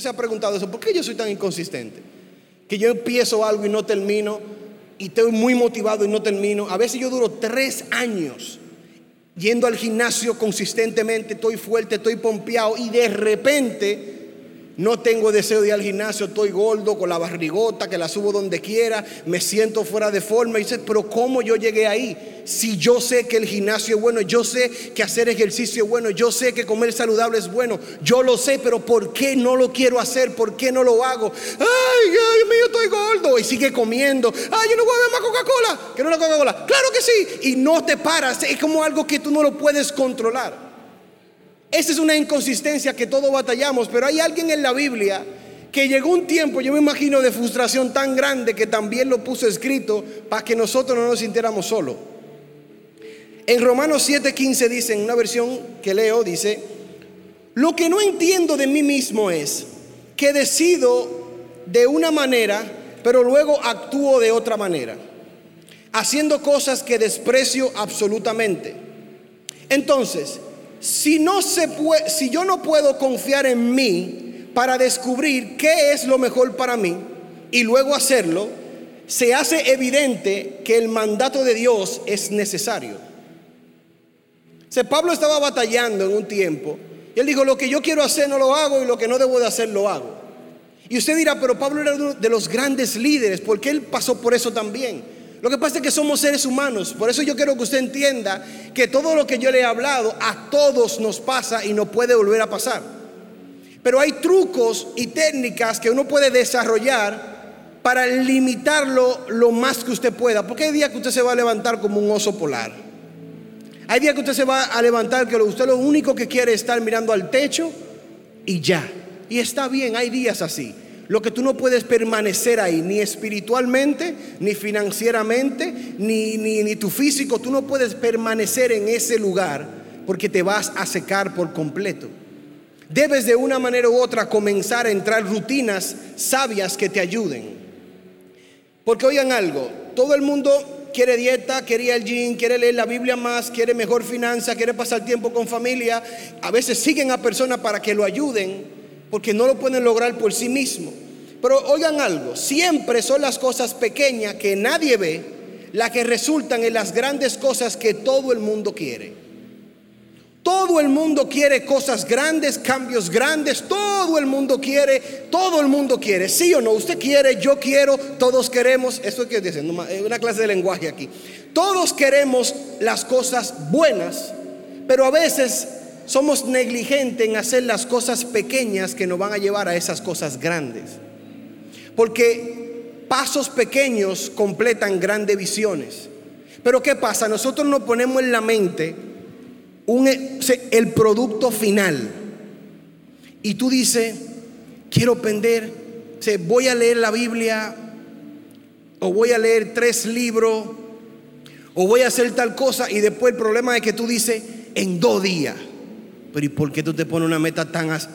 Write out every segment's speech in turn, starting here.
Se ha preguntado eso, ¿por qué yo soy tan inconsistente? Que yo empiezo algo y no termino, y estoy muy motivado y no termino. A veces yo duro tres años yendo al gimnasio consistentemente, estoy fuerte, estoy pompeado, y de repente no tengo deseo de ir al gimnasio, estoy gordo, con la barrigota, que la subo donde quiera, me siento fuera de forma. Y dices, pero ¿cómo yo llegué ahí? Si yo sé que el gimnasio es bueno, yo sé que hacer ejercicio es bueno, yo sé que comer saludable es bueno, yo lo sé, pero ¿por qué no lo quiero hacer? ¿Por qué no lo hago? Ay, Dios mío, estoy gordo. Y sigue comiendo. Ay, yo no voy a beber más Coca-Cola. Que no la Coca-Cola. Claro que sí. Y no te paras. Es como algo que tú no lo puedes controlar. Esa es una inconsistencia que todos batallamos, pero hay alguien en la Biblia que llegó un tiempo, yo me imagino, de frustración tan grande que también lo puso escrito para que nosotros no nos sintiéramos solos. En Romanos 7:15 dice, en una versión que leo, dice, lo que no entiendo de mí mismo es que decido de una manera, pero luego actúo de otra manera, haciendo cosas que desprecio absolutamente. Entonces, si, no se puede, si yo no puedo confiar en mí para descubrir qué es lo mejor para mí y luego hacerlo, se hace evidente que el mandato de Dios es necesario. O Pablo estaba batallando en un tiempo y él dijo, lo que yo quiero hacer no lo hago y lo que no debo de hacer lo hago. Y usted dirá, pero Pablo era uno de los grandes líderes, porque él pasó por eso también. Lo que pasa es que somos seres humanos. Por eso yo quiero que usted entienda que todo lo que yo le he hablado a todos nos pasa y no puede volver a pasar. Pero hay trucos y técnicas que uno puede desarrollar para limitarlo lo más que usted pueda. Porque hay días que usted se va a levantar como un oso polar. Hay días que usted se va a levantar que usted lo único que quiere es estar mirando al techo y ya. Y está bien, hay días así. Lo que tú no puedes permanecer ahí, ni espiritualmente, ni financieramente, ni, ni, ni, tu físico, tú no puedes permanecer en ese lugar porque te vas a secar por completo. Debes de una manera u otra comenzar a entrar rutinas sabias que te ayuden. Porque oigan algo, todo el mundo quiere dieta, quiere ir al gym, quiere leer la Biblia más, quiere mejor finanza, quiere pasar tiempo con familia. A veces siguen a personas para que lo ayuden porque no lo pueden lograr por sí mismos. Pero oigan algo, siempre son las cosas pequeñas que nadie ve las que resultan en las grandes cosas que todo el mundo quiere. Todo el mundo quiere cosas grandes, cambios grandes, todo el mundo quiere, todo el mundo quiere, sí o no, usted quiere, yo quiero, todos queremos, eso es que dicen, una clase de lenguaje aquí. Todos queremos las cosas buenas, pero a veces somos negligentes en hacer las cosas pequeñas que nos van a llevar a esas cosas grandes. Porque pasos pequeños completan grandes visiones. Pero ¿qué pasa? Nosotros nos ponemos en la mente el producto final. Y tú dices, quiero aprender, voy a leer la Biblia, o voy a leer tres libros, o voy a hacer tal cosa, y después el problema es que tú dices, en dos días. Pero ¿y por qué tú te pones una meta tan así?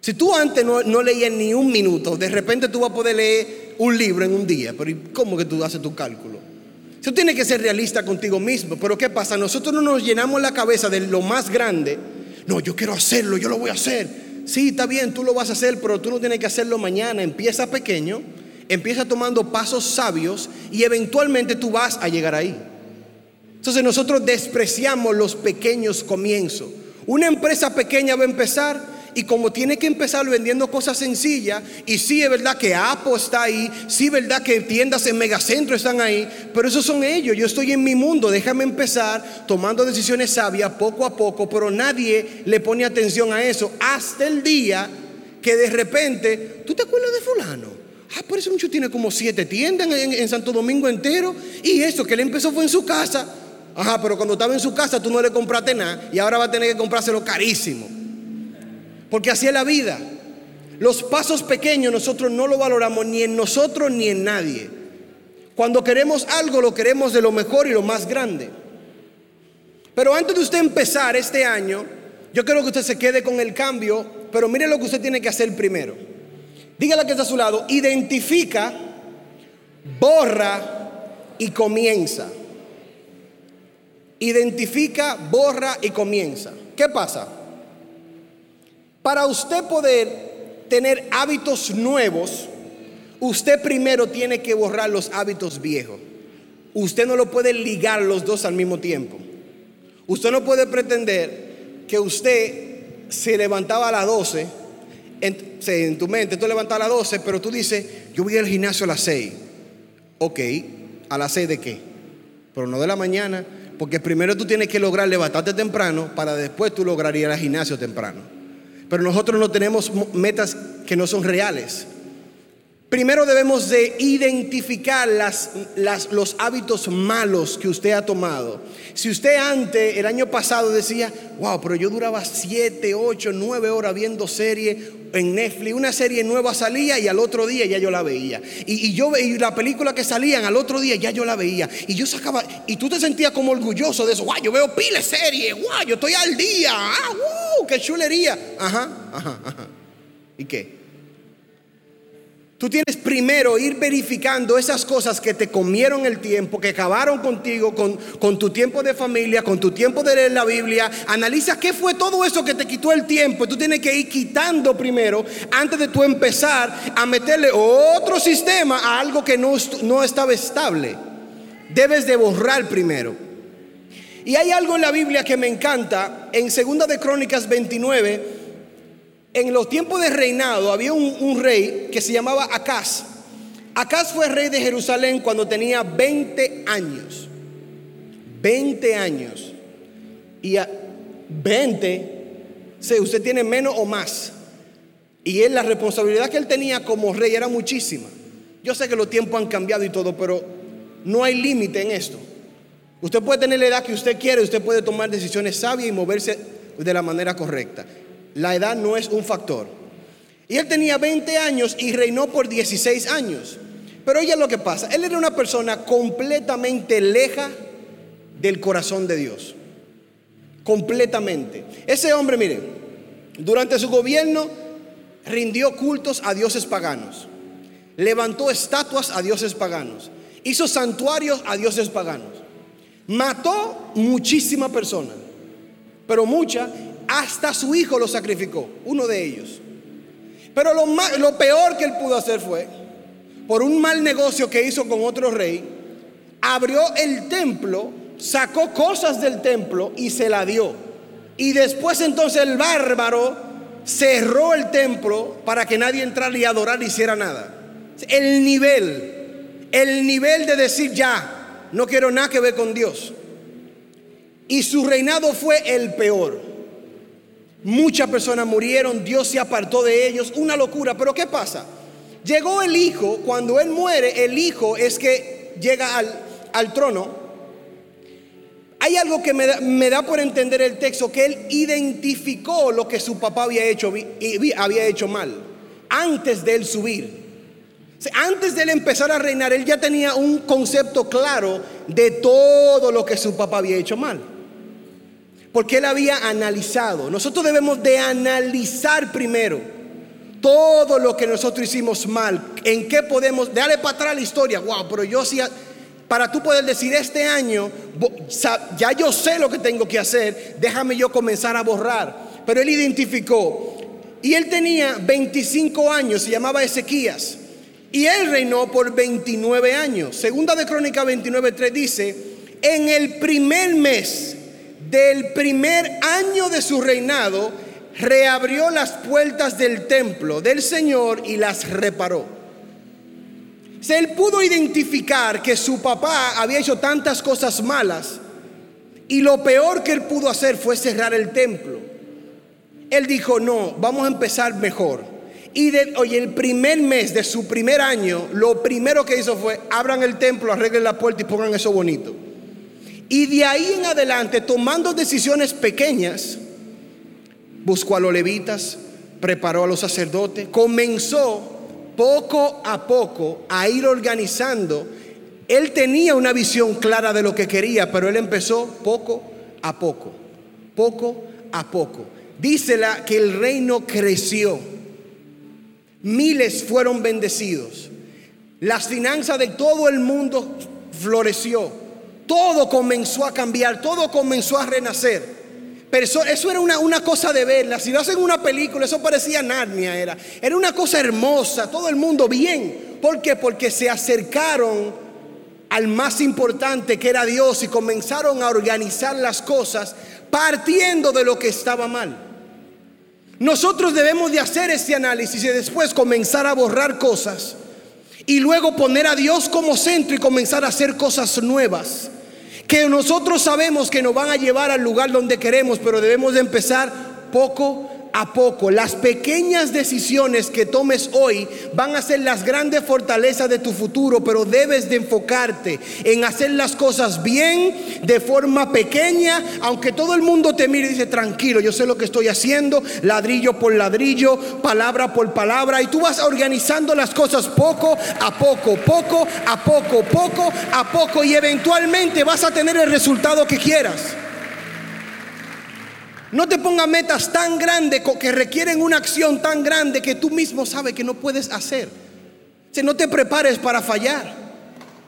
Si tú antes no, no, leías ni un minuto, de repente tú vas a poder leer un libro en un día. Pero ¿y cómo que tú haces tu cálculo? Tú tienes que ser realista contigo mismo. Pero ¿qué pasa? Nosotros no nos llenamos la cabeza de lo más grande. No, yo quiero hacerlo, yo lo voy a hacer. Sí, está bien, tú lo vas a hacer, pero tú no tienes que hacerlo mañana. Empieza pequeño, empieza tomando pasos sabios y eventualmente tú vas a llegar ahí. Entonces nosotros despreciamos los pequeños comienzos. Una empresa pequeña va a empezar y como tiene que empezar vendiendo cosas sencillas, y sí es verdad que Apple está ahí, sí es verdad que tiendas en megacentro están ahí, pero esos son ellos, yo estoy en mi mundo, déjame empezar tomando decisiones sabias poco a poco, pero nadie le pone atención a eso hasta el día que de repente, ¿tú te acuerdas de fulano? Ah, por eso mucho tiene como siete tiendas en, en Santo Domingo entero, y eso que él empezó fue en su casa. Ajá, pero cuando estaba en su casa tú no le compraste nada y ahora va a tener que comprárselo carísimo. Porque así es la vida. Los pasos pequeños nosotros no lo valoramos ni en nosotros ni en nadie. Cuando queremos algo lo queremos de lo mejor y lo más grande. Pero antes de usted empezar este año, yo quiero que usted se quede con el cambio, pero mire lo que usted tiene que hacer primero. Dígale que está a su lado, identifica, borra y comienza identifica, borra y comienza. ¿Qué pasa? Para usted poder tener hábitos nuevos, usted primero tiene que borrar los hábitos viejos. Usted no lo puede ligar los dos al mismo tiempo. Usted no puede pretender que usted se levantaba a las 12, en, tu mente tú levantas a las 12, pero tú dices, yo voy al gimnasio a las 6. Ok, ¿a las 6 de qué? Pero no de la mañana, porque primero tú tienes que lograr levantarte temprano para después tú lograr ir al gimnasio temprano. Pero nosotros no tenemos metas que no son reales. Primero debemos de identificar las, los hábitos malos que usted ha tomado. Si usted antes, el año pasado, decía, wow, pero yo duraba 7, 8, 9 horas viendo serie en Netflix, una serie nueva salía y al otro día ya yo la veía. Y, yo veía la película que salían al otro día ya yo la veía. Y yo sacaba, y tú te sentías como orgulloso de eso, wow, yo veo pile serie, wow, yo estoy al día, ah, wow, qué chulería. Ajá, ajá, ajá. ¿Y qué? Tú tienes primero ir verificando esas cosas que te comieron el tiempo, que acabaron contigo, con, tu tiempo de familia, con tu tiempo de leer la Biblia. Analiza qué fue todo eso que te quitó el tiempo. Tú tienes que ir quitando primero antes de tú empezar a meterle otro sistema a algo que no, no estaba estable. Debes de borrar primero. Y hay algo en la Biblia que me encanta. En 2 de Crónicas 29 en los tiempos de reinado había un, rey que se llamaba Acaz. Acaz fue rey de Jerusalén cuando tenía 20 años. 20 años. Y a 20, si usted tiene menos o más. Y él, la responsabilidad que él tenía como rey era muchísima. Yo sé que los tiempos han cambiado y todo, pero no hay límite en esto. Usted puede tener la edad que usted quiere, usted puede tomar decisiones sabias y moverse de la manera correcta. La edad no es un factor. Y él tenía 20 años y reinó por 16 años. Pero oye lo que pasa. Él era una persona completamente leja del corazón de Dios. Completamente. Ese hombre, mire, durante su gobierno rindió cultos a dioses paganos. Levantó estatuas a dioses paganos. Hizo santuarios a dioses paganos. Mató muchísimas personas. Pero muchas hasta su hijo lo sacrificó, uno de ellos. Pero lo, peor que él pudo hacer fue, por un mal negocio que hizo con otro rey, abrió el templo, sacó cosas del templo y se la dio. Y después entonces el bárbaro cerró el templo para que nadie entrara y adorara hiciera nada. El nivel, el nivel de decir ya, no quiero nada que ver con Dios. Y su reinado fue el peor. Muchas personas murieron, Dios se apartó de ellos, una locura. Pero ¿qué pasa? Llegó el hijo, cuando él muere, el hijo es que llega al, trono. Hay algo que me da, me da, por entender el texto, que él identificó lo que su papá había hecho, había hecho mal, antes de él subir. Antes de él empezar a reinar, él ya tenía un concepto claro de todo lo que su papá había hecho mal porque él había analizado. Nosotros debemos de analizar primero todo lo que nosotros hicimos mal, en qué podemos, darle para atrás la historia, wow, pero yo sí, para tú poder decir este año, ya yo sé lo que tengo que hacer, déjame yo comenzar a borrar. Pero él identificó, y él tenía 25 años, se llamaba Ezequías, y él reinó por 29 años. Segunda de Crónica 29.3 dice, en el primer mes, del primer año de su reinado, reabrió las puertas del templo del Señor y las reparó. Se él pudo identificar que su papá había hecho tantas cosas malas y lo peor que él pudo hacer fue cerrar el templo. Él dijo, no, vamos a empezar mejor. Y de, el primer mes de su primer año, lo primero que hizo fue, abran el templo, arreglen la puerta y pongan eso bonito. Y de ahí en adelante, tomando decisiones pequeñas, buscó a los levitas, preparó a los sacerdotes, comenzó poco a poco a ir organizando. Él tenía una visión clara de lo que quería, pero él empezó poco a poco, poco a poco. Dícela que el reino creció, miles fueron bendecidos, las finanzas de todo el mundo floreció todo comenzó a cambiar, todo comenzó a renacer. eso era una, una, cosa de verla. Si lo hacen una película, eso parecía Narnia. Era, era una cosa hermosa, todo el mundo bien. ¿Por qué? Porque se acercaron al más importante que era Dios y comenzaron a organizar las cosas partiendo de lo que estaba mal. Nosotros debemos de hacer ese análisis y después comenzar a borrar cosas y luego poner a Dios como centro y comenzar a hacer cosas nuevas que nosotros sabemos que nos van a llevar al lugar donde queremos, pero debemos de empezar poco a poco. Las pequeñas decisiones que tomes hoy van a ser las grandes fortalezas de tu futuro, pero debes de enfocarte en hacer las cosas bien, de forma pequeña, aunque todo el mundo te mire y dice, tranquilo, yo sé lo que estoy haciendo, ladrillo por ladrillo, palabra por palabra, y tú vas organizando las cosas poco a poco, poco a poco, poco a poco, y eventualmente vas a tener el resultado que quieras. No te pongas metas tan grandes que requieren una acción tan grande que tú mismo sabes que no puedes hacer. Si no te prepares para fallar,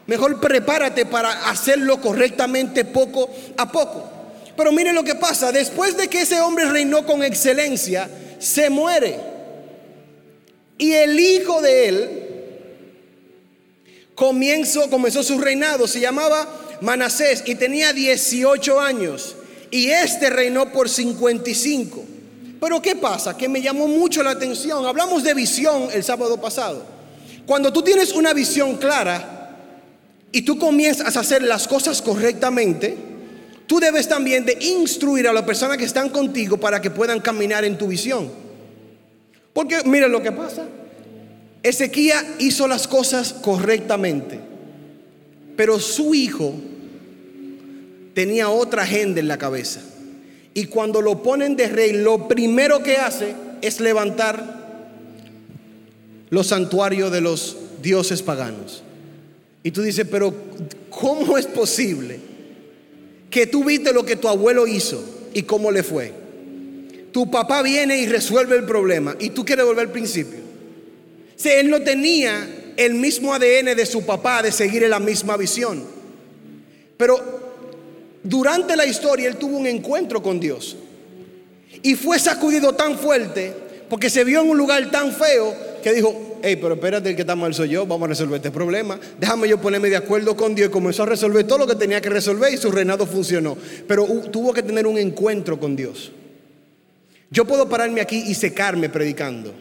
mejor prepárate para hacerlo correctamente poco a poco. Pero mire lo que pasa, después de que ese hombre reinó con excelencia, se muere. Y el hijo de él comenzó, comenzó su reinado, se llamaba Manasés y tenía 18 años y este reinó por 55. Pero ¿qué pasa? Que me llamó mucho la atención. Hablamos de visión el sábado pasado. Cuando tú tienes una visión clara y tú comienzas a hacer las cosas correctamente, tú debes también de instruir a las personas que están contigo para que puedan caminar en tu visión. Porque mira lo que pasa. Ezequiel hizo las cosas correctamente, pero su hijo tenía otra agenda en la cabeza. Y cuando lo ponen de rey, lo primero que hace es levantar los santuarios de los dioses paganos. Y tú dices, pero ¿cómo es posible que tú viste lo que tu abuelo hizo y cómo le fue? Tu papá viene y resuelve el problema y tú quieres volver al principio. Si él no tenía el mismo ADN de su papá de seguir en la misma visión. Pero durante la historia él tuvo un encuentro con Dios. Y fue sacudido tan fuerte porque se vio en un lugar tan feo que dijo, hey, pero espérate, el que está mal soy yo, vamos a resolver este problema. Déjame yo ponerme de acuerdo con Dios y comenzó a resolver todo lo que tenía que resolver y su reinado funcionó. Pero tuvo que tener un encuentro con Dios. Yo puedo pararme aquí y secarme predicando.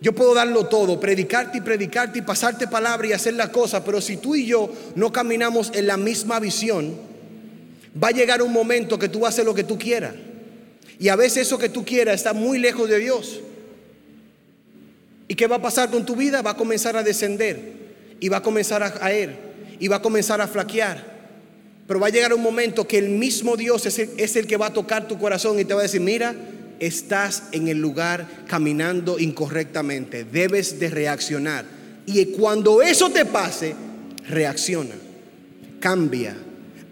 Yo puedo darlo todo, predicarte y predicarte y pasarte palabra y hacer la cosa, pero si tú y yo no caminamos en la misma visión, va a llegar un momento que tú haces lo que tú quieras. Y a veces eso que tú quieras está muy lejos de Dios. ¿Y qué va a pasar con tu vida? Va a comenzar a descender y va a comenzar a caer y va a comenzar a flaquear. Pero va a llegar un momento que el mismo Dios es el, es el que va a tocar tu corazón y te va a decir, mira, estás en el lugar caminando incorrectamente, debes de reaccionar. Y cuando eso te pase, reacciona, cambia,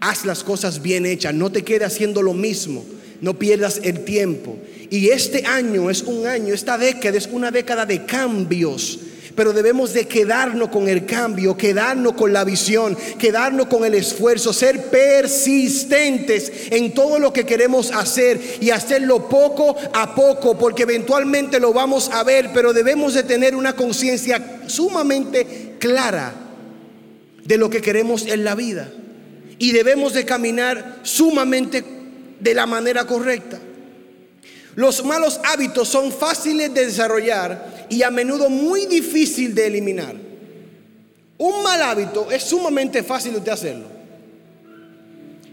haz las cosas bien hechas, no te quedes haciendo lo mismo, no pierdas el tiempo. Y este año es un año, esta década es una década de cambios. Pero debemos de quedarnos con el cambio, quedarnos con la visión, quedarnos con el esfuerzo, ser persistentes en todo lo que queremos hacer y hacerlo poco a poco, porque eventualmente lo vamos a ver, pero debemos de tener una conciencia sumamente clara de lo que queremos en la vida y debemos de caminar sumamente de la manera correcta. Los malos hábitos son fáciles de desarrollar y a menudo muy difícil de eliminar. Un mal hábito es sumamente fácil de hacerlo.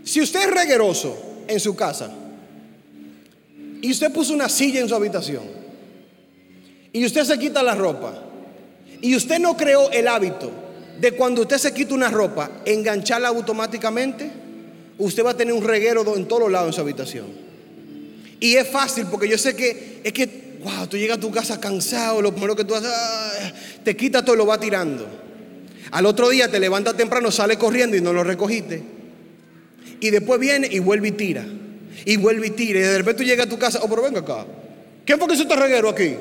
Si usted es regueroso en su casa y usted puso una silla en su habitación y usted se quita la ropa y usted no creó el hábito de cuando usted se quita una ropa, engancharla automáticamente, usted va a tener un reguero en todos lados en su habitación. Y es fácil porque yo sé que es que, wow, tú llegas a tu casa cansado, lo primero que tú haces, ah, te quita todo y lo va tirando. Al otro día te levantas temprano, sale corriendo y no lo recogiste. Y después viene y vuelve y tira. Y vuelve y tira. Y de repente tú llegas a tu casa, oh, pero venga acá. ¿Quién fue que hizo este reguero aquí?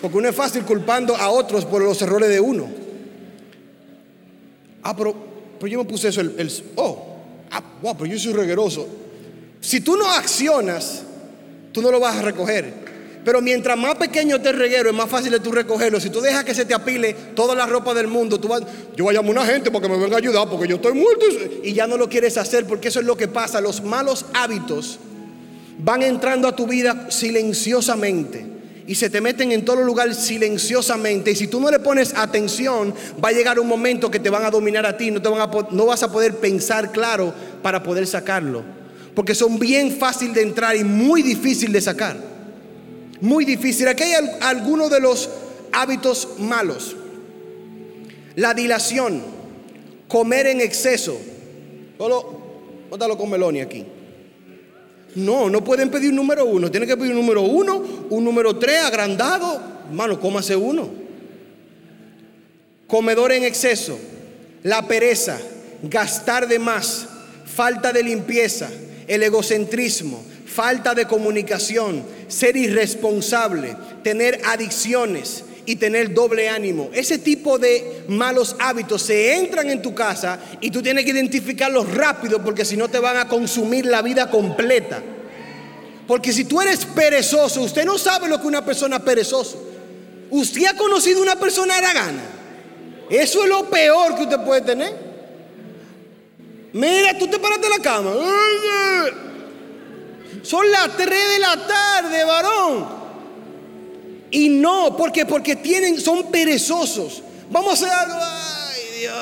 Porque uno es fácil culpando a otros por los errores de uno. Ah, pero, yo me puse eso, el, oh, ah, wow, pero yo soy regueroso. Si tú no accionas, tú no lo vas a recoger. Pero mientras más pequeño esté el reguero, es más fácil de tú recogerlo. Si tú dejas que se te apile toda la ropa del mundo, tú vas, yo voy a llamar a una gente para que me venga a ayudar porque yo estoy muerto. Y ya no lo quieres hacer porque eso es lo que pasa. Los malos hábitos van entrando a tu vida silenciosamente y se te meten en todo lugar silenciosamente. Y si tú no le pones atención, va a llegar un momento que te van a dominar a ti, no, te van a, no vas a poder pensar claro para poder sacarlo. Porque son bien fácil de entrar y muy difícil de sacar muy difícil. Aquí hay algunos de los hábitos malos. La dilación, comer en exceso. Solo, bótalo con Meloni aquí. No, no pueden pedir un número uno. Tienen que pedir un número uno, un número tres agrandado. Hermano, cómase uno. Comedor en exceso, la pereza, gastar de más, falta de limpieza, el egocentrismo, falta de comunicación, ser irresponsable, tener adicciones y tener doble ánimo. Ese tipo de malos hábitos se entran en tu casa y tú tienes que identificarlos rápido porque si no te van a consumir la vida completa. Porque si tú eres perezoso, usted no sabe lo que una persona perezosa. Usted ha conocido una persona aragana. Eso es lo peor que usted puede tener. Mira, tú te paras de la cama. Son las 3 de la tarde, varón. Y no, porque porque tienen son perezosos. Vamos a hacer algo. Ay, Dios.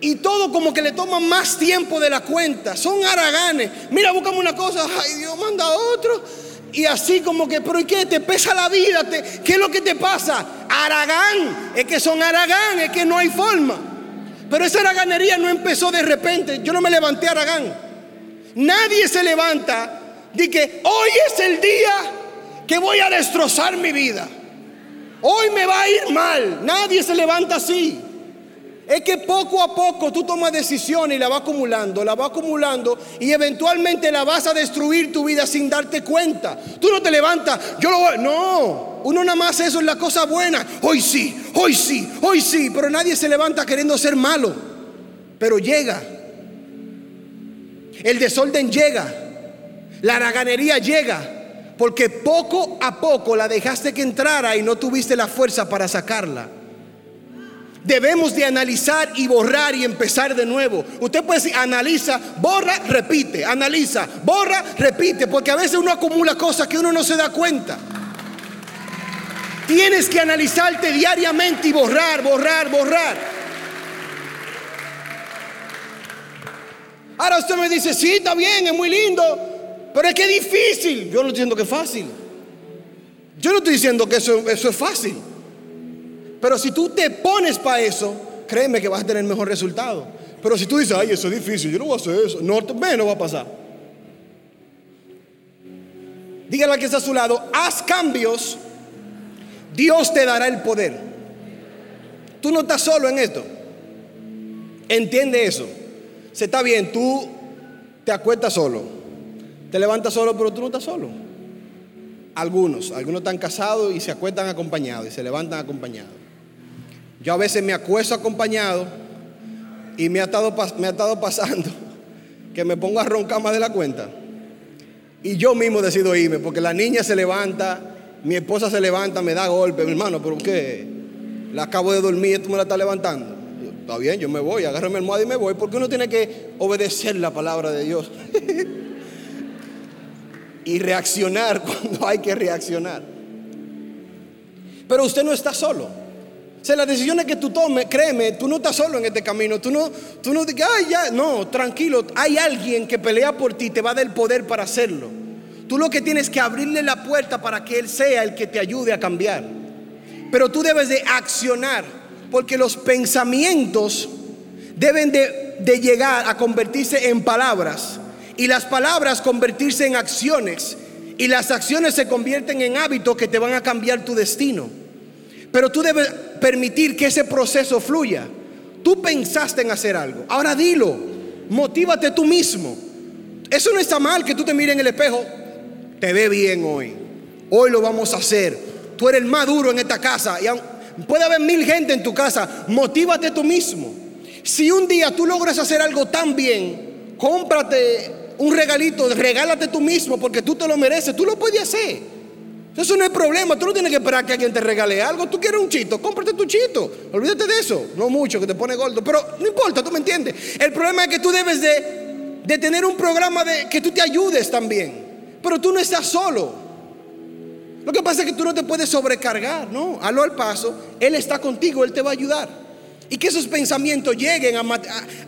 Y todo como que le toma más tiempo de la cuenta. Son haraganes. Mira, buscamos una cosa. Ay, Dios, manda otro. Y así como que, pero ¿y qué? ¿Te pesa la vida? ¿Qué es lo que te pasa? Aragán. Es que son aragán, es que no hay forma. Pero esa araganería no empezó de repente. Yo no me levanté aragán. Nadie se levanta de que hoy es el día que voy a destrozar mi vida. Hoy me va a ir mal. Nadie se levanta así. Es que poco a poco tú tomas decisiones y la vas acumulando, la vas acumulando y eventualmente la vas a destruir tu vida sin darte cuenta. Tú no te levantas, yo lo voy. No, uno nada más eso es la cosa buena. Hoy sí, hoy sí, hoy sí, pero nadie se levanta queriendo ser malo. Pero llega el desorden llega, la haraganería llega, porque poco a poco la dejaste que entrara y no tuviste la fuerza para sacarla. Debemos de analizar y borrar y empezar de nuevo. Usted puede decir, analiza, borra, repite, analiza, borra, repite, porque a veces uno acumula cosas que uno no se da cuenta. Tienes que analizarte diariamente y borrar, borrar, borrar. Ahora usted me dice, sí, está bien, es muy lindo, pero es que es difícil. Yo no entiendo que es fácil. Yo no estoy diciendo que eso, eso es fácil. Pero si tú te pones para eso, créeme que vas a tener mejor resultado. Pero si tú dices, ay, eso es difícil, yo no voy a hacer eso, no, no va a pasar. Dígale al que está a su lado, haz cambios, Dios te dará el poder. Tú no estás solo en esto. Entiende eso. Se está bien, tú te acuestas solo, te levantas solo, pero tú no estás solo. Algunos, algunos están casados y se acuestan acompañados y se levantan acompañados. Yo a veces me acuesto acompañado y me ha estado, me ha estado pasando que me pongo a roncar más de la cuenta. Y yo mismo decido irme, porque la niña se levanta, mi esposa se levanta, me da golpe, mi hermano, ¿pero qué? La acabo de dormir y tú me la estás levantando. Está bien, yo me voy, agarro mi almohada y me voy, porque uno tiene que obedecer la palabra de Dios. y reaccionar cuando hay que reaccionar. Pero usted no está solo. O sea, las decisiones que tú tomes, créeme, tú no estás solo en este camino. Tú no, tú no digas, ay, ya, no, tranquilo. Hay alguien que pelea por ti, te va a dar el poder para hacerlo. Tú lo que tienes es que abrirle la puerta para que Él sea el que te ayude a cambiar. Pero tú debes de accionar. Porque los pensamientos deben de, llegar a convertirse en palabras y las palabras convertirse en acciones y las acciones se convierten en hábitos que te van a cambiar tu destino. Pero tú debes permitir que ese proceso fluya. Tú pensaste en hacer algo. Ahora dilo. Motívate tú mismo. Eso no está mal que tú te mires en el espejo. Te ve bien hoy. Hoy lo vamos a hacer. Tú eres el más duro en esta casa. Y Puede haber mil gente en tu casa. Motívate tú mismo. Si un día tú logras hacer algo tan bien, cómprate un regalito, regálate tú mismo porque tú te lo mereces, tú lo puedes hacer. Eso no es problema, tú no tienes que esperar que alguien te regale algo. Tú quieres un chito, cómprate tu chito. Olvídate de eso. No mucho, que te pone gordo. Pero no importa, tú me entiendes. El problema es que tú debes de, de tener un programa de que tú te ayudes también. Pero tú no estás solo. Lo que pasa es que tú no te puedes sobrecargar, ¿no? Halo al paso. Él está contigo, Él te va a ayudar. Y que esos pensamientos lleguen a,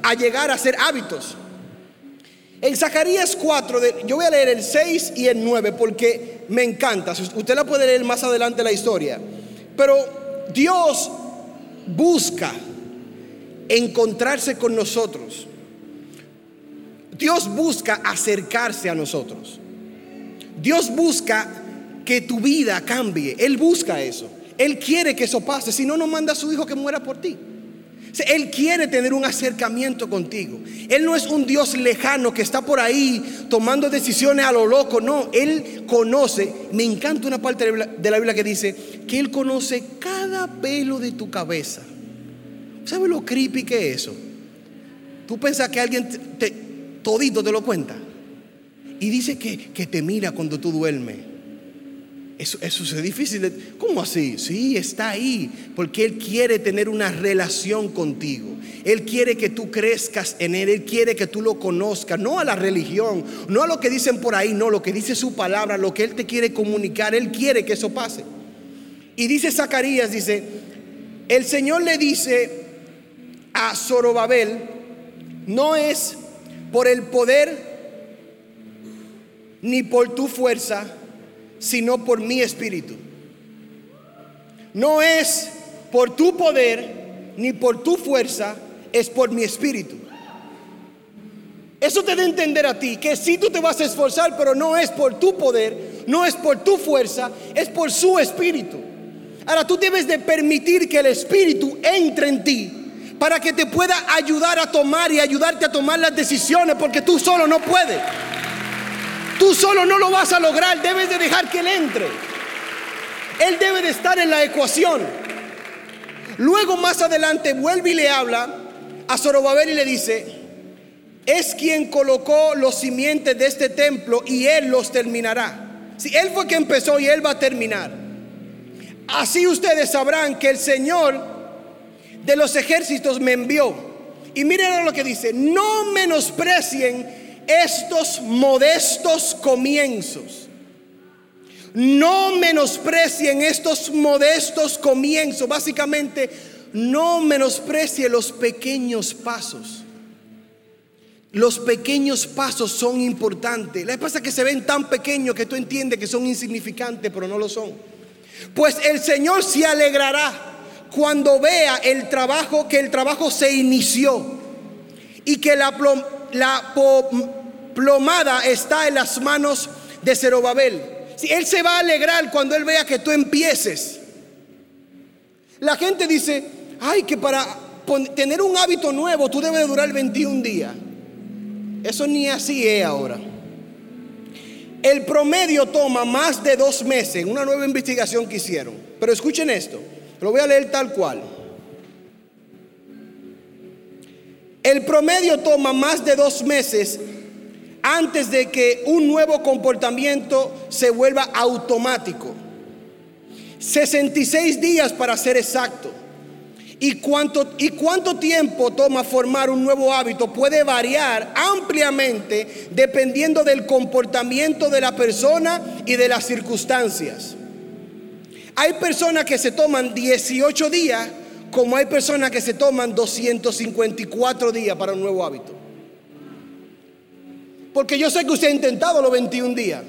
a llegar a ser hábitos. En Zacarías 4, yo voy a leer el 6 y el 9 porque me encanta. Usted la puede leer más adelante la historia. Pero Dios busca encontrarse con nosotros. Dios busca acercarse a nosotros. Dios busca que tu vida cambie. Él busca eso. Él quiere que eso pase. Si no, no manda a su hijo que muera por ti. Él quiere tener un acercamiento contigo. Él no es un Dios lejano que está por ahí tomando decisiones a lo loco. No, Él conoce. Me encanta una parte de la Biblia que dice que Él conoce cada pelo de tu cabeza. ¿Sabe lo creepy que es eso? Tú piensas que alguien te, todito te lo cuenta. Y dice que, que te mira cuando tú duermes eso, es difícil. ¿Cómo así? Sí, está ahí. Porque Él quiere tener una relación contigo. Él quiere que tú crezcas en Él. Él quiere que tú lo conozcas. No a la religión, no a lo que dicen por ahí, no, lo que dice su palabra, lo que Él te quiere comunicar. Él quiere que eso pase. Y dice Zacarías, dice, el Señor le dice a Zorobabel, no es por el poder ni por tu fuerza sino por mi espíritu. No es por tu poder ni por tu fuerza, es por mi espíritu. Eso te da a entender a ti que si tú te vas a esforzar, pero no es por tu poder, no es por tu fuerza, es por su espíritu. Ahora tú debes de permitir que el espíritu entre en ti para que te pueda ayudar a tomar y ayudarte a tomar las decisiones, porque tú solo no puedes. Tú solo no lo vas a lograr, debes de dejar que Él entre. Él debe de estar en la ecuación. Luego más adelante vuelve y le habla a Zorobabel y le dice, es quien colocó los simientes de este templo y Él los terminará. Si Él fue quien empezó y Él va a terminar. Así ustedes sabrán que el Señor de los ejércitos me envió. Y miren lo que dice, no menosprecien estos modestos comienzos. No menosprecien estos modestos comienzos. Básicamente, no menosprecie los pequeños pasos. Los pequeños pasos son importantes. La pasa que se ven tan pequeños que tú entiendes que son insignificantes, pero no lo son. Pues el Señor se alegrará cuando vea el trabajo, que el trabajo se inició y que la, la plomada está en las manos de Zerobabel. Si él se va a alegrar cuando él vea que tú empieces. La gente dice, ay, que para tener un hábito nuevo tú debes durar 21 días. Eso ni así es ahora. El promedio toma más de dos meses, una nueva investigación que hicieron. Pero escuchen esto, lo voy a leer tal cual. El promedio toma más de dos meses antes de que un nuevo comportamiento se vuelva automático. 66 días para ser exacto. ¿Y cuánto, ¿Y cuánto tiempo toma formar un nuevo hábito? Puede variar ampliamente dependiendo del comportamiento de la persona y de las circunstancias. Hay personas que se toman 18 días, como hay personas que se toman 254 días para un nuevo hábito. Porque yo sé que usted ha intentado los 21 días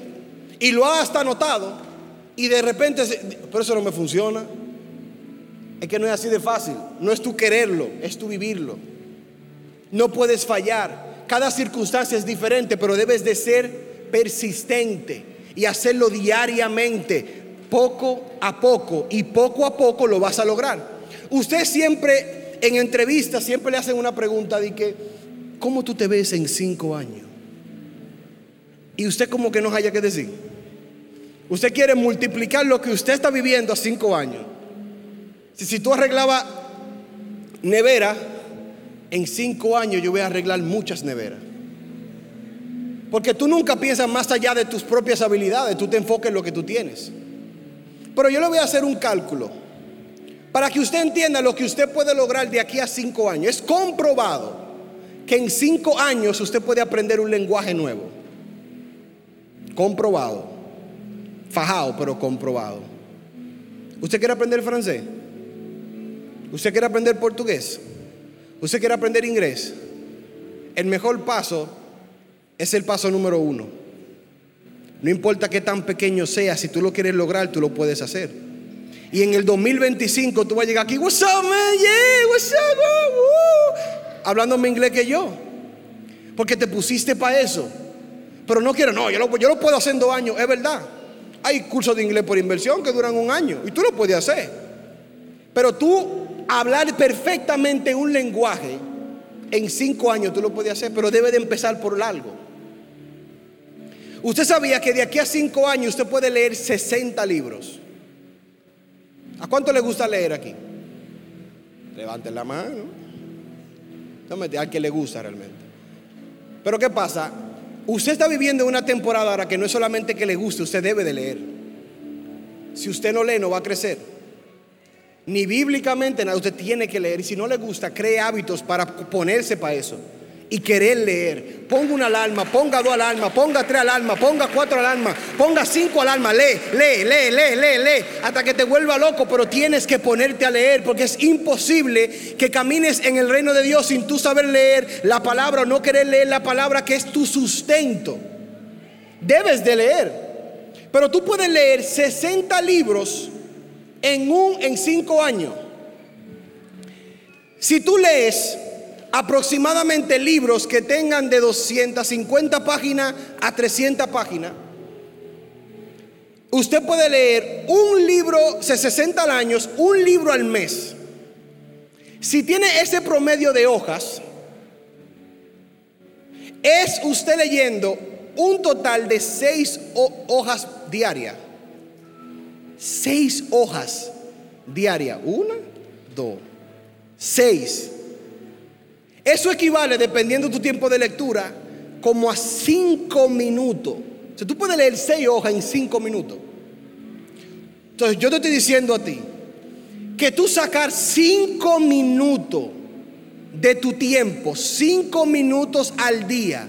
y lo ha hasta notado y de repente, pero eso no me funciona. Es que no es así de fácil. No es tu quererlo, es tu vivirlo. No puedes fallar. Cada circunstancia es diferente, pero debes de ser persistente y hacerlo diariamente, poco a poco. Y poco a poco lo vas a lograr. Usted siempre, en entrevistas, siempre le hacen una pregunta de que, ¿cómo tú te ves en cinco años? Y usted como que no haya que decir. Usted quiere multiplicar lo que usted está viviendo a cinco años. Si, tú arreglabas nevera, en cinco años yo voy a arreglar muchas neveras. Porque tú nunca piensas más allá de tus propias habilidades, tú te enfocas en lo que tú tienes. Pero yo le voy a hacer un cálculo para que usted entienda lo que usted puede lograr de aquí a cinco años. Es comprobado que en cinco años usted puede aprender un lenguaje nuevo. Comprobado. Fajado, pero comprobado. ¿Usted quiere aprender francés? ¿Usted quiere aprender portugués? ¿Usted quiere aprender inglés? El mejor paso es el paso número uno. No importa qué tan pequeño sea, si tú lo quieres lograr, tú lo puedes hacer. Y en el 2025 tú vas a llegar aquí, what's up, man? Yeah, what's up, Hablándome inglés que yo. Porque te pusiste para eso. Pero no quiero, no, yo lo, puedo hacer en dos años, es verdad. Hay cursos de inglés por inversión que duran un año y tú lo puedes hacer. Pero tú hablar perfectamente un lenguaje en cinco años tú lo puedes hacer, pero debe de empezar por algo. Usted sabía que de aquí a cinco años usted puede leer 60 libros. ¿A cuánto le gusta leer aquí? Levanten la mano. No al que le gusta realmente. Pero ¿qué pasa? Usted está viviendo una temporada ahora que no es solamente que le guste, usted debe de leer. Si usted no lee, no va a crecer. Ni bíblicamente nada, usted tiene que leer. Y si no le gusta, cree hábitos para ponerse para eso. Y querer leer. Ponga una alarma, ponga dos alarmas, ponga tres alarmas, ponga cuatro alarmas, ponga cinco alarmas. Lee, lee, lee, lee, lee, lee. Hasta que te vuelva loco. Pero tienes que ponerte a leer porque es imposible que camines en el reino de Dios sin tú saber leer la palabra o no querer leer la palabra que es tu sustento. Debes de leer. Pero tú puedes leer 60 libros en un en cinco años. Si tú lees aproximadamente libros que tengan de 250 páginas a 300 páginas, usted puede leer un libro, 60 al año, un libro al mes. Si tiene ese promedio de hojas, es usted leyendo un total de seis hojas diarias seis hojas diarias. Una, dos, seis. Eso equivale, dependiendo de tu tiempo de lectura, como a cinco minutos. O sea, tú puedes leer seis hojas en cinco minutos. Entonces, yo te estoy diciendo a ti que tú sacar cinco minutos de tu tiempo, cinco minutos al día,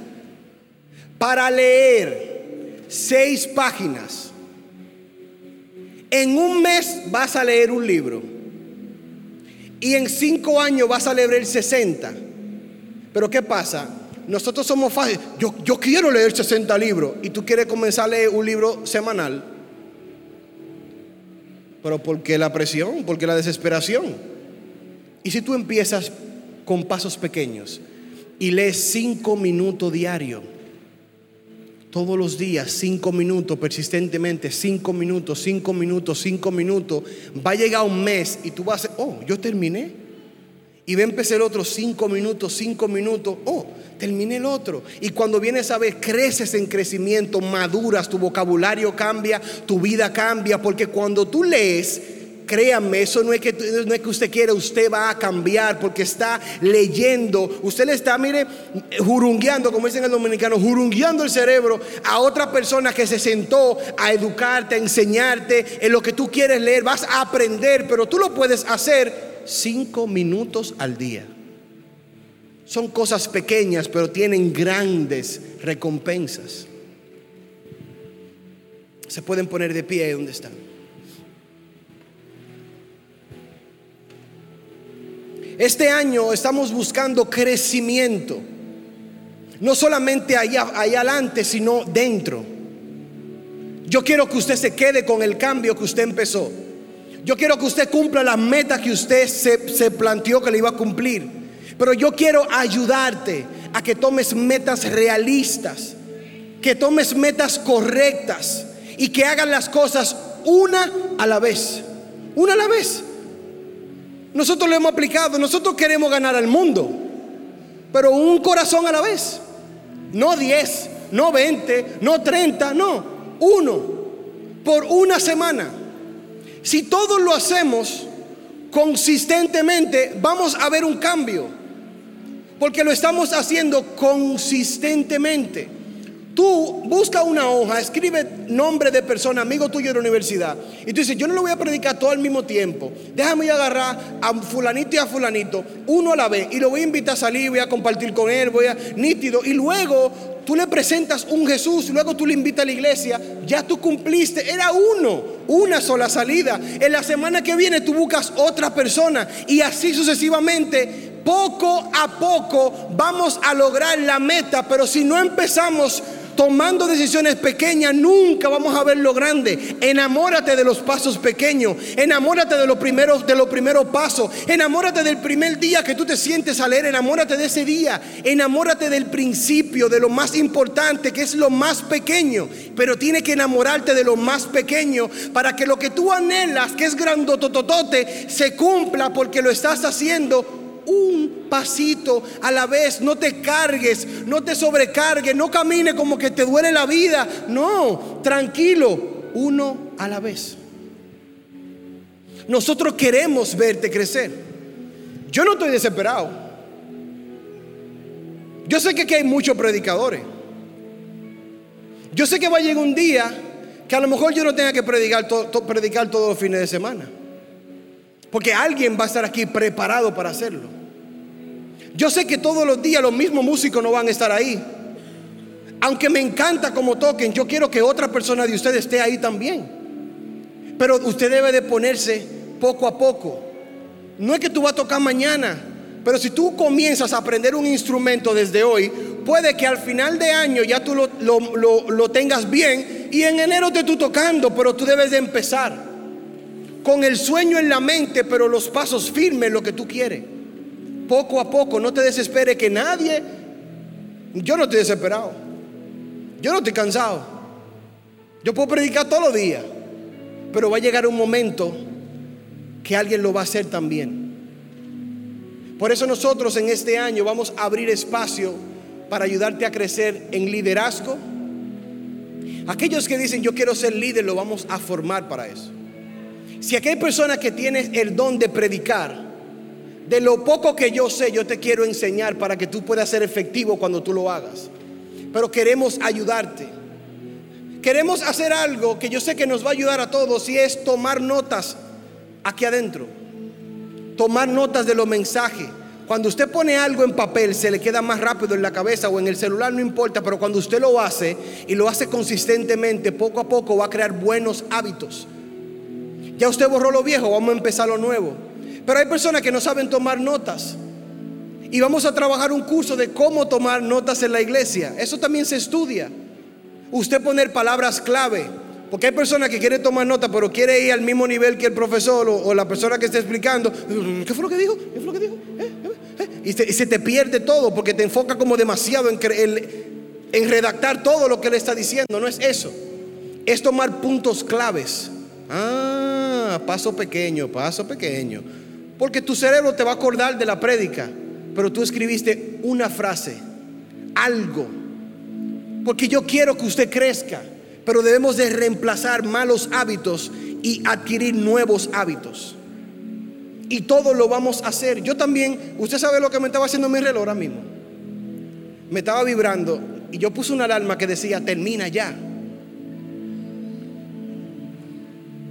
para leer seis páginas en un mes vas a leer un libro. Y en cinco años vas a leer el 60. Pero ¿qué pasa? Nosotros somos fáciles. Yo, quiero leer 60 libros. Y tú quieres comenzar a leer un libro semanal. Pero ¿por qué la presión? ¿Por qué la desesperación? Y si tú empiezas con pasos pequeños y lees cinco minutos diarios todos los días, cinco minutos, persistentemente, cinco minutos, cinco minutos, cinco minutos, va a llegar un mes y tú vas a decir, oh, yo terminé. Y va a empezar otro cinco minutos, cinco minutos, oh, terminé el otro. Y cuando vienes a ver, creces en crecimiento, maduras, tu vocabulario cambia, tu vida cambia, porque cuando tú lees, Créanme, eso no es, que, no es que usted quiere, usted va a cambiar porque está leyendo. Usted le está, mire, jurungueando, como dicen el dominicano, jurungueando el cerebro a otra persona que se sentó a educarte, a enseñarte en lo que tú quieres leer. Vas a aprender, pero tú lo puedes hacer cinco minutos al día. Son cosas pequeñas, pero tienen grandes recompensas. Se pueden poner de pie donde están. Este año estamos buscando crecimiento. No solamente allá, allá adelante, sino dentro. Yo quiero que usted se quede con el cambio que usted empezó. Yo quiero que usted cumpla la meta que usted se, se planteó que le iba a cumplir. Pero yo quiero ayudarte a que tomes metas realistas, que tomes metas correctas y que hagan las cosas una a la vez. Una a la vez. Nosotros lo hemos aplicado. Nosotros queremos ganar al mundo, pero un corazón a la vez. No 10, no 20, no 30, no. Uno, por una semana. Si todos lo hacemos consistentemente, vamos a ver un cambio. Porque lo estamos haciendo consistentemente. Tú busca una hoja, escribe nombre de persona, amigo tuyo de la universidad. Y tú dices, yo no lo voy a predicar todo al mismo tiempo. Déjame agarrar a fulanito y a fulanito, uno a la vez. Y lo voy a invitar a salir, voy a compartir con él, voy a nítido. Y luego tú le presentas un Jesús, luego tú le invitas a la iglesia. Ya tú cumpliste, era uno, una sola salida. En la semana que viene tú buscas otra persona. Y así sucesivamente poco a poco vamos a lograr la meta, pero si no empezamos tomando decisiones pequeñas, nunca vamos a ver lo grande. Enamórate de los pasos pequeños, enamórate de los primeros, de los primeros pasos, enamórate del primer día que tú te sientes a enamórate de ese día, enamórate del principio, de lo más importante, que es lo más pequeño. Pero tiene que enamorarte de lo más pequeño para que lo que tú anhelas, que es grandotototote, se cumpla porque lo estás haciendo un pasito a la vez. No te cargues, no te sobrecargues, no camine como que te duele la vida. No, tranquilo, uno a la vez. Nosotros queremos verte crecer. Yo no estoy desesperado. Yo sé que aquí hay muchos predicadores. Yo sé que va a llegar un día que a lo mejor yo no tenga que predicar, predicar todos los fines de semana. Porque alguien va a estar aquí preparado para hacerlo. Yo sé que todos los días los mismos músicos no van a estar ahí. Aunque me encanta como toquen, yo quiero que otra persona de ustedes esté ahí también. Pero usted debe de ponerse poco a poco. No es que tú vas a tocar mañana, pero si tú comienzas a aprender un instrumento desde hoy, puede que al final de año ya tú lo, lo tengas bien y en enero te tú tocando, pero tú debes de empezar con el sueño en la mente, pero los pasos firmes, lo que tú quieres. Poco a poco, no te desespere que nadie, yo no estoy desesperado, yo no estoy cansado, yo puedo predicar todos los días, pero va a llegar un momento que alguien lo va a hacer también. Por eso nosotros en este año vamos a abrir espacio para ayudarte a crecer en liderazgo. Aquellos que dicen yo quiero ser líder, lo vamos a formar para eso. Si aquí hay personas que tienen el don de predicar, de lo poco que yo sé, yo te quiero enseñar para que tú puedas ser efectivo cuando tú lo hagas. Pero queremos ayudarte. Queremos hacer algo que yo sé que nos va a ayudar a todos y es tomar notas aquí adentro. Tomar notas de los mensajes. Cuando usted pone algo en papel se le queda más rápido en la cabeza o en el celular, no importa, pero cuando usted lo hace y lo hace consistentemente, poco a poco va a crear buenos hábitos. Ya usted borró lo viejo, vamos a empezar lo nuevo. Pero hay personas que no saben tomar notas. Y vamos a trabajar un curso de cómo tomar notas en la iglesia. Eso también se estudia. Usted poner palabras clave. Porque hay personas que quieren tomar notas, pero quiere ir al mismo nivel que el profesor o, la persona que está explicando. ¿Qué fue lo que dijo? ¿Qué fue lo que dijo? ¿Eh? ¿Eh? ¿Eh? Y, se, te pierde todo porque te enfoca como demasiado en, redactar todo lo que le está diciendo. No es eso. Es tomar puntos claves. Ah, paso pequeño, paso pequeño. Porque tu cerebro te va a acordar de la prédica, pero tú escribiste una frase, algo. Porque yo quiero que usted crezca, pero debemos de reemplazar malos hábitos y adquirir nuevos hábitos. Y todo lo vamos a hacer. Yo también, usted sabe lo que me estaba haciendo mi reloj ahora mismo. Me estaba vibrando y yo puse una alarma que decía, termina ya.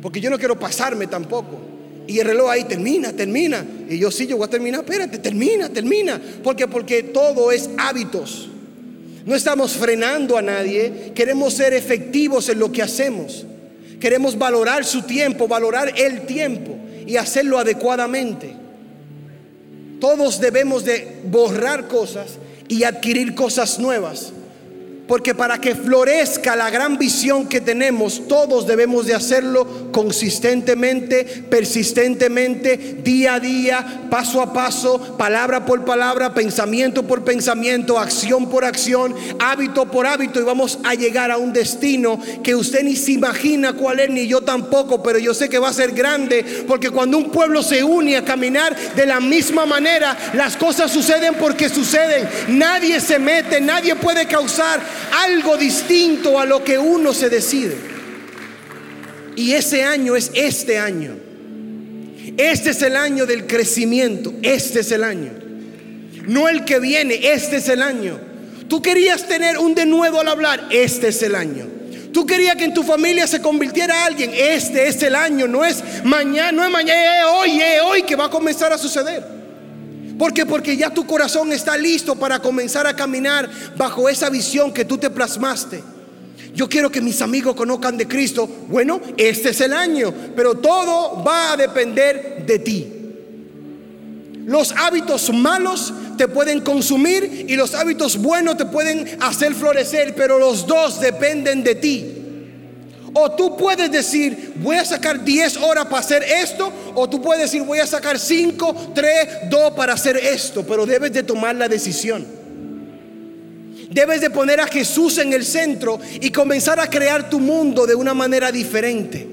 Porque yo no quiero pasarme tampoco. Y el reloj ahí termina, termina. Y yo sí, yo voy a terminar. Espérate, termina, termina. Porque porque todo es hábitos. No estamos frenando a nadie. Queremos ser efectivos en lo que hacemos. Queremos valorar su tiempo, valorar el tiempo y hacerlo adecuadamente. Todos debemos de borrar cosas y adquirir cosas nuevas. Porque para que florezca la gran visión que tenemos, todos debemos de hacerlo consistentemente, persistentemente, día a día, paso a paso, palabra por palabra, pensamiento por pensamiento, acción por acción, hábito por hábito y vamos a llegar a un destino que usted ni se imagina cuál es, ni yo tampoco, pero yo sé que va a ser grande, porque cuando un pueblo se une a caminar de la misma manera, las cosas suceden porque suceden. Nadie se mete, nadie puede causar algo distinto a lo que uno se decide. Y ese año es este año. Este es el año del crecimiento. Este es el año. No el que viene, este es el año. Tú querías tener un denuedo al hablar, este es el año. Tú querías que en tu familia se convirtiera alguien, este es el año, no es mañana, no es mañana, hoy, es hoy que va a comenzar a suceder. ¿Por qué? Porque ya tu corazón está listo para comenzar a caminar bajo esa visión que tú te plasmaste. Yo quiero que mis amigos conozcan de Cristo. Bueno, este es el año, pero todo va a depender de ti. Los hábitos malos te pueden consumir y los hábitos buenos te pueden hacer florecer, pero los dos dependen de ti. O tú puedes decir, voy a sacar 10 horas para hacer esto, o tú puedes decir, voy a sacar 5, 3, 2 para hacer esto, pero debes de tomar la decisión. Debes de poner a Jesús en el centro y comenzar a crear tu mundo de una manera diferente,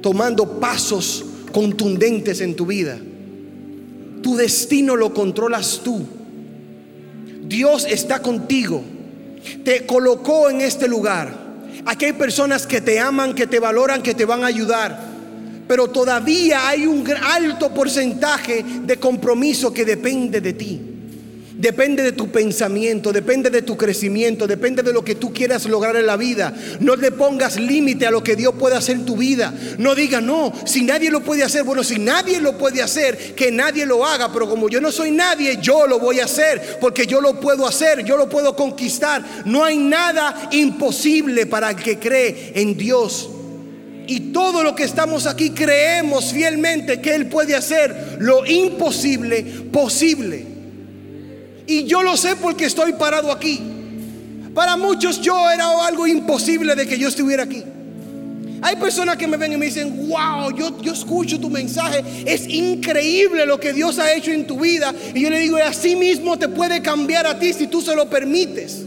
tomando pasos contundentes en tu vida. Tu destino lo controlas tú. Dios está contigo. Te colocó en este lugar. Aquí hay personas que te aman, que te valoran, que te van a ayudar. Pero todavía hay un alto porcentaje de compromiso que depende de ti. Depende de tu pensamiento, depende de tu crecimiento, depende de lo que tú quieras lograr en la vida. No le pongas límite a lo que Dios puede hacer en tu vida. No diga, no, si nadie lo puede hacer, bueno, si nadie lo puede hacer, que nadie lo haga, pero como yo no soy nadie, yo lo voy a hacer, porque yo lo puedo hacer, yo lo puedo conquistar. No hay nada imposible para el que cree en Dios. Y todo lo que estamos aquí creemos fielmente que Él puede hacer lo imposible posible. Y yo lo sé porque estoy parado aquí. Para muchos yo era algo imposible de que yo estuviera aquí. Hay personas que me ven y me dicen, wow, yo, yo escucho tu mensaje, es increíble lo que Dios ha hecho en tu vida. Y yo le digo, así mismo te puede cambiar a ti si tú se lo permites.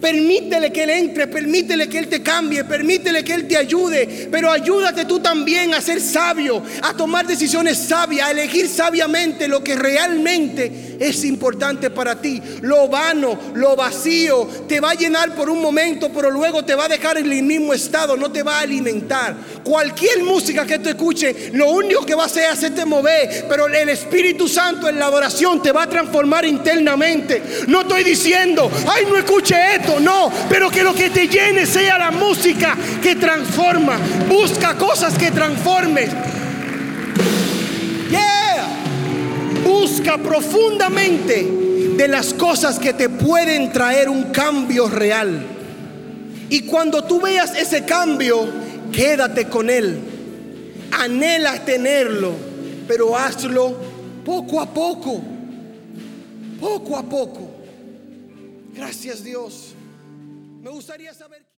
Permítele que Él entre, permítele que Él te cambie, permítele que Él te ayude, pero ayúdate tú también a ser sabio, a tomar decisiones sabias, a elegir sabiamente lo que realmente es importante para ti. Lo vano, lo vacío, te va a llenar por un momento, pero luego te va a dejar en el mismo estado, no te va a alimentar. Cualquier música que tú escuches, lo único que va a hacer es hacerte mover, pero el Espíritu Santo en la adoración te va a transformar internamente. No estoy diciendo, ay, no escuche esto no, pero que lo que te llene sea la música que transforma. Busca cosas que transformen. Busca profundamente de las cosas que te pueden traer un cambio real. Y cuando tú veas ese cambio, quédate con él. Anhela tenerlo, pero hazlo poco a poco. Poco a poco. Gracias Dios. Me gustaría saber...